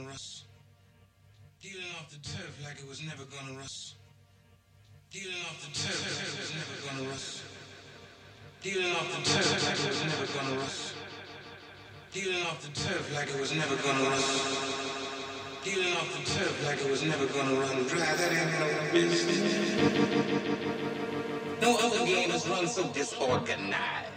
gonna rust. Dealing off the turf like it was never gonna rust. Dealing off the turf like it was never gonna rust. Dealing off the turf like it was never gonna rust. Dealing off the turf like it was never gonna rust. Dealing off the turf like it was never gonna run dry. That ain't no business. No other game has run so disorganized.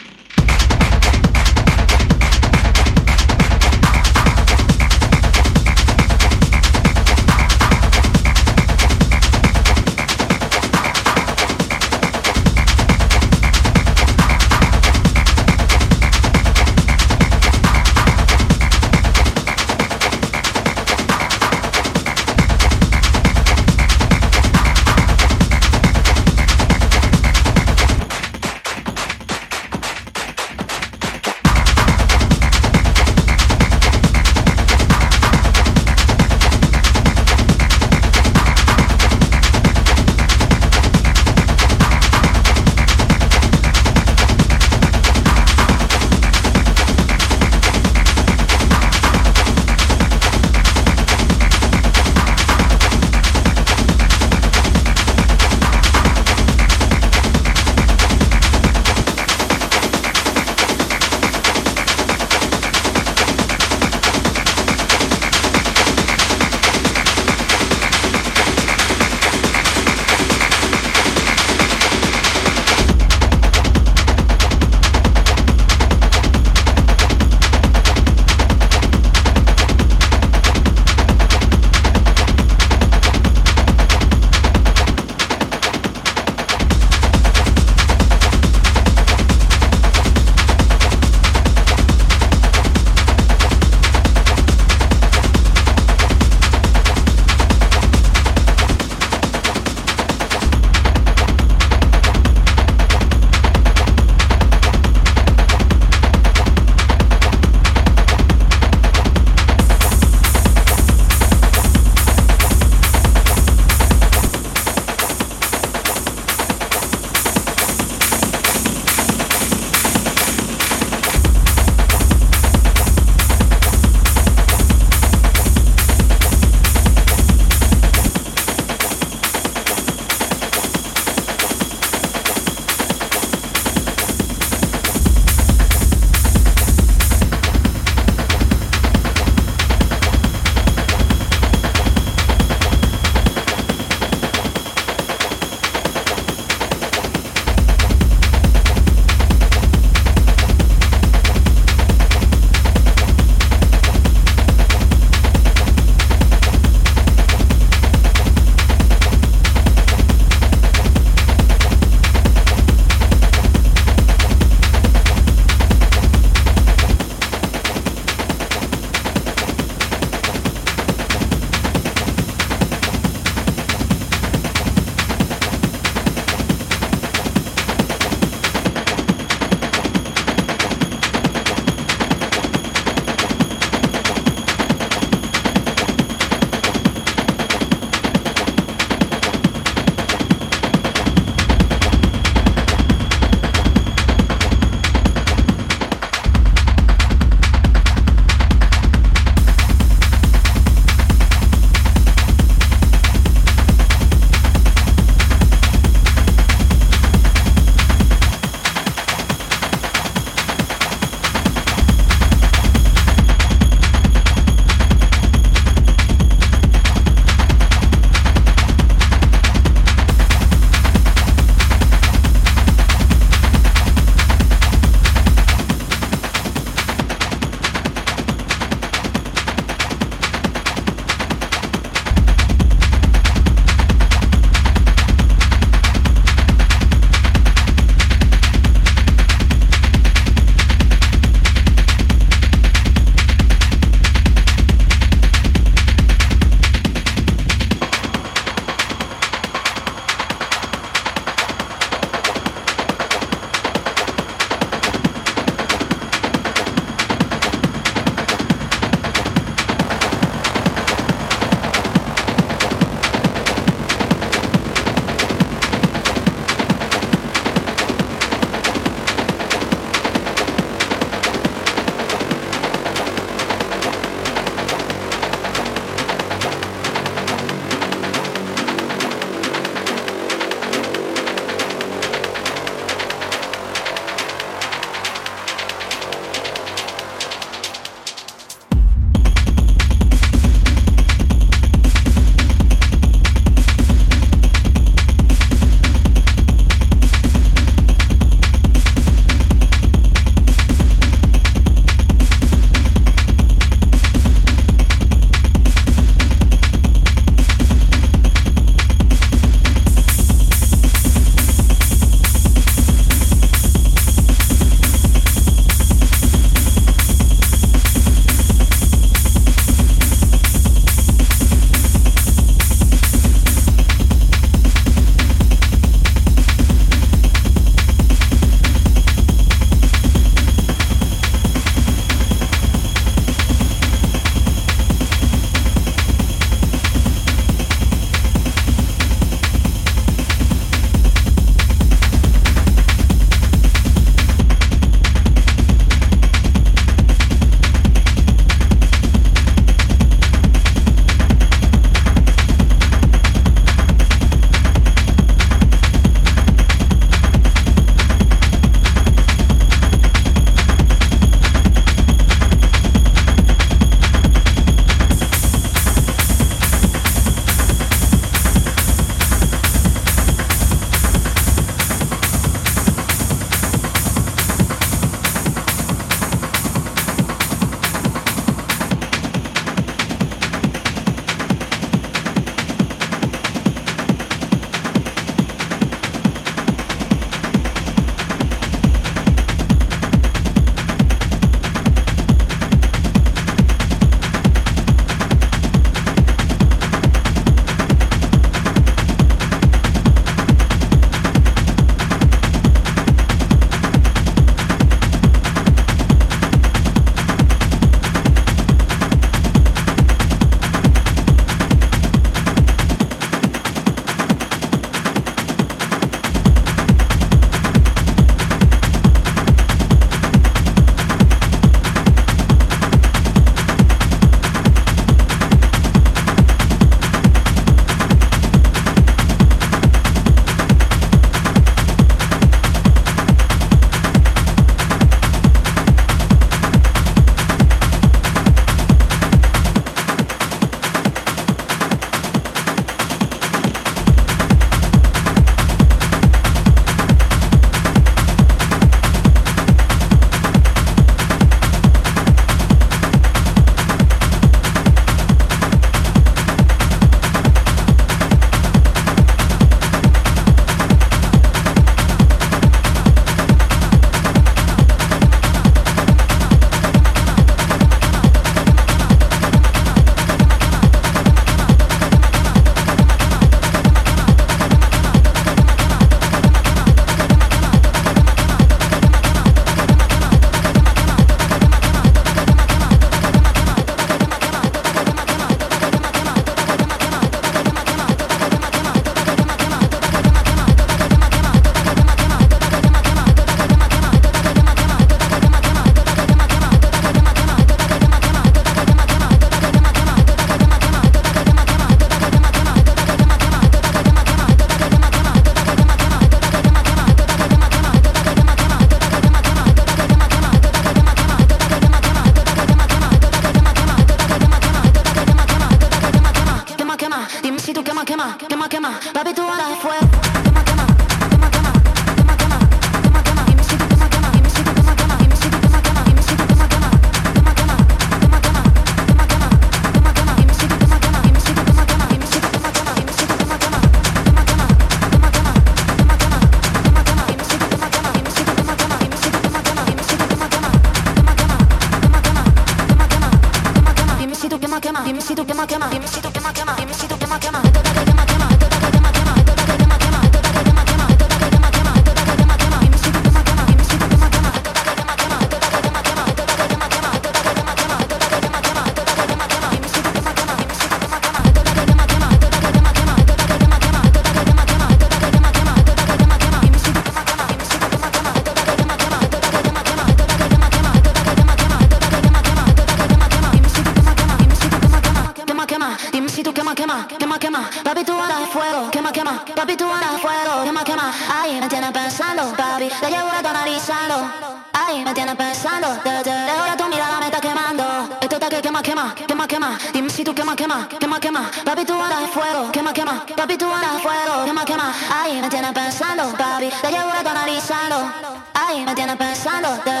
papi tú andas de fuego, quema, quema, papi tú andas de fuego, quema, quema, ay, me tienes pensando, papi, te llevo rato analizando, ay, me tienes pensando, te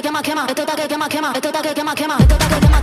Get quema, quema, esto está que quema, quema, esto está que quema, quema, esto quema, quema.